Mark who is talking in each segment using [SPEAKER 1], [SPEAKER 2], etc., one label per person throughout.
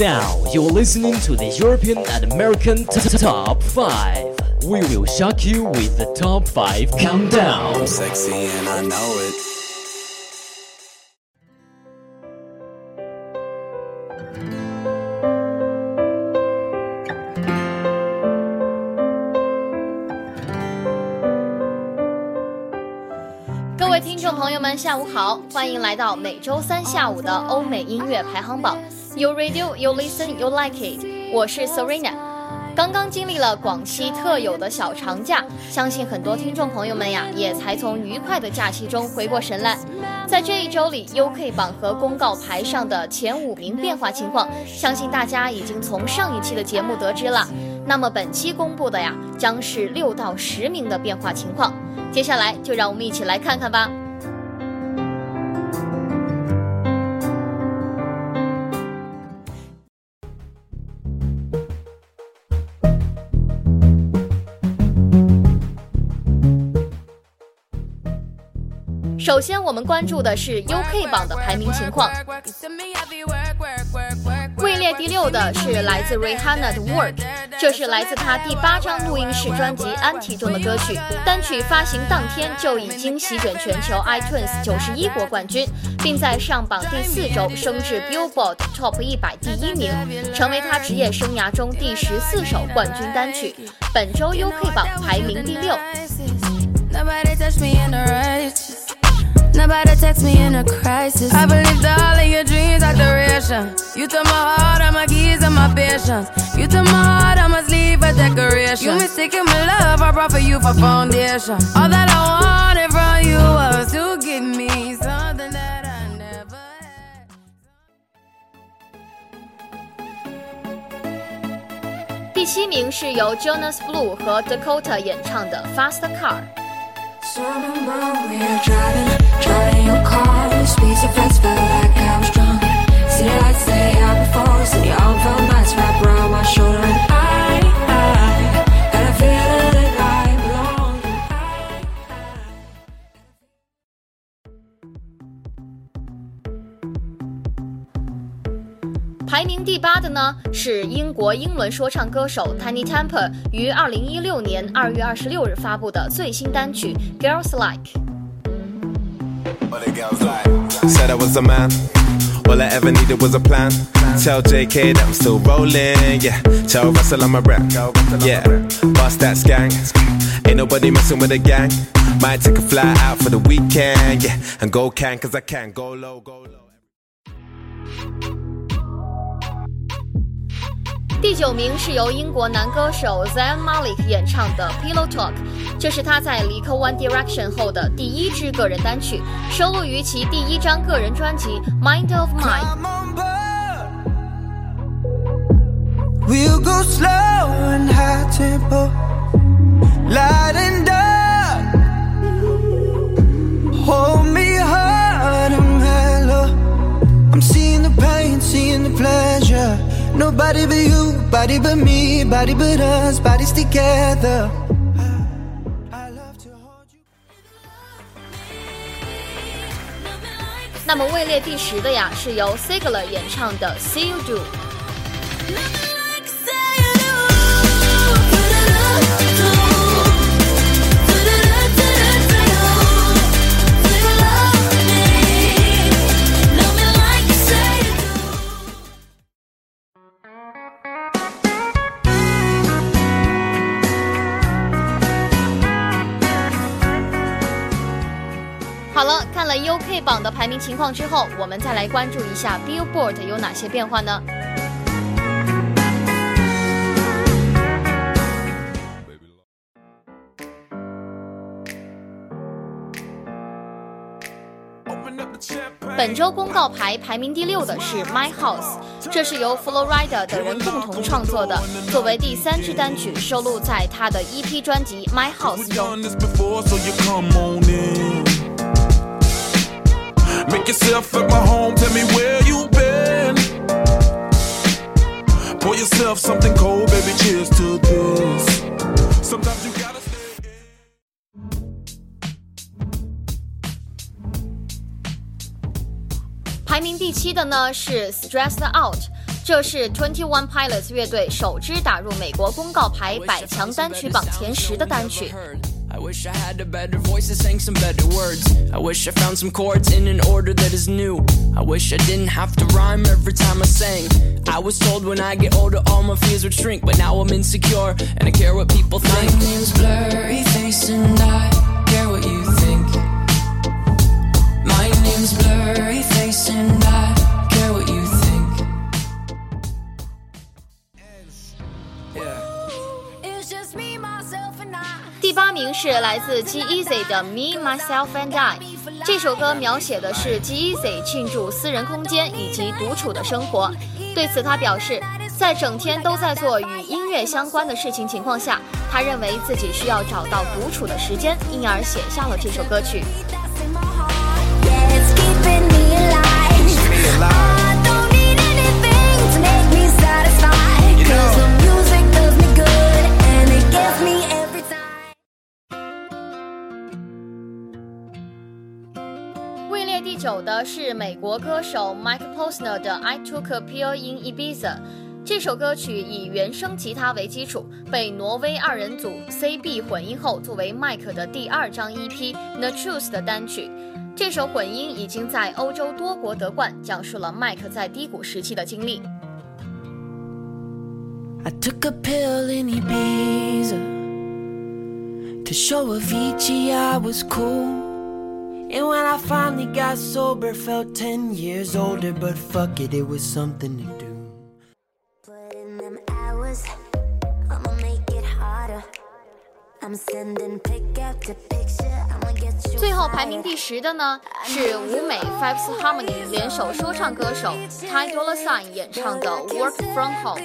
[SPEAKER 1] Now you're listening to the European and American Top 5. We will shock you with the Top 5 Countdown.
[SPEAKER 2] Sexy and I know it.
[SPEAKER 3] 各位听众朋友们，下午好，欢迎来到每周三下午的欧美音乐排行榜。You radio, you listen, you like it。我是 Serena。刚刚经历了广西特有的小长假，相信很多听众朋友们呀，也才从愉快的假期中回过神来。在这一周里，UK 榜和公告牌上的前五名变化情况，相信大家已经从上一期的节目得知了。那么本期公布的呀，将是六到十名的变化情况。接下来就让我们一起来看看吧。首先，我们关注的是 UK 榜的排名情况。位列第六的是来自 Rihanna 的 Work，这是来自她第八张录音室专辑《Anti》中的歌曲。单曲发行当天就已经席卷全球 iTunes 九十一国冠军，并在上榜第四周升至 Billboard Top 一百第一名，成为她职业生涯中第十四首冠军单曲。本周 UK 榜排名第六。
[SPEAKER 4] Nobody touch me in a righteous. Nobody text me in a crisis. I believed all of your dreams are duration. You took my heart, all my keys, and my patience. You took my heart, I must leave a decoration. You mistaken my love, I brought for you for foundation. All that I wanted from you was to give me something that I never had.
[SPEAKER 3] 第七名是由 Jonas Blue 和 Dakota 演唱的《Fast Car》。
[SPEAKER 5] Something wrong, we are driving, driving your car. To speed so fast,
[SPEAKER 3] 排名第八的呢是英国英伦说唱歌手 Tiny Temper 于二零一六年二月二十六日发布的最新单曲《Girls Like》。
[SPEAKER 2] What the girls like? Said I was a man. All I ever needed was a plan. Tell JK that I'm still rolling. Yeah. Tell Russell I'm a rap. Yeah. Bust that skank. Ain't nobody messing with a gang. Might take a fly out for the weekend. Yeah. And go can cause I can. Go low, go low.
[SPEAKER 3] 第九名是由英国男歌手 Zayn Malik 演唱的《Pillow Talk》，这是他在离开 One Direction 后的第一支个人单曲，收录于其第一张个人专辑《Mind of Mine》。
[SPEAKER 6] We'll go slow and high tempo, Nobody but you, body but me, body but us, bodies together. I, I love to hold you.
[SPEAKER 3] 那么位列第十的呀，是由 Sigler 演唱的《See You Do》。好了，看了 UK 榜的排名情况之后，我们再来关注一下 Billboard 有哪些变化呢？本周公告牌排名第六的是《My House》，这是由 Florida 等人共同创作的，作为第三支单曲收录在他的 EP 专辑《My House》中。
[SPEAKER 7] Make yourself at my home, tell me where you been. Pour yourself something cold, baby, cheers to this. Sometimes you gotta stay.
[SPEAKER 3] 排名第七的呢是《Stressed Out》，这是 Twenty One Pilots 乐队首支打入美国公告牌百强单曲榜前十的单曲。
[SPEAKER 8] I wish I had a better voice and sang some better words. I wish I found some chords in an order that is new. I wish I didn't have to rhyme every time I sang. I was told when I get older all my fears would shrink, but now I'm insecure and I care what people think. My name's
[SPEAKER 3] 第八名是来自 G-Eazy 的《Me Myself and I》。这首歌描写的是 G Easy 庆祝私人空间以及独处的生活。对此，他表示，在整天都在做与音乐相关的事情情况下，他认为自己需要找到独处的时间，因而写下了这首歌曲。第九的是美国歌手 Mike Posner 的《I Took a Pill in Ibiza》。这首歌曲以原声吉他为基础，被挪威二人组 CB 混音后，作为 Mike 的第二张 EP《The Truth》的单曲。这首混音已经在欧洲多国得冠，讲述了 Mike 在低谷时期的经历。
[SPEAKER 8] I took a pill in Ibiza to show Avicii I was cool. And when I finally got sober, felt 10 years older, but fuck it, it was something to do.
[SPEAKER 4] Put in them hours, I'ma make it harder. I'm sending pick after picture, I'ma get you.
[SPEAKER 3] 最后排名第十的呢是舞美 Five Harmony 联手说唱歌手 Ty Dolla Sign 演唱的《Work From Home》。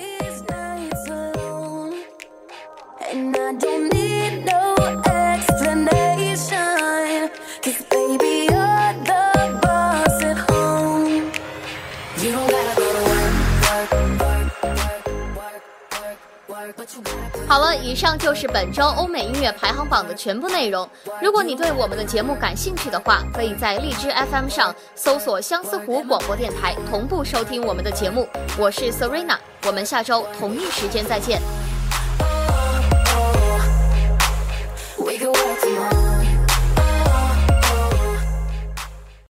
[SPEAKER 3] 好了，以上就是本周欧美音乐排行榜的全部内容。如果你对我们的节目感兴趣的话，可以在荔枝 FM 上搜索相思湖广播电台，同步收听我们的节目。我是 Serena，我们下周同一时间再见。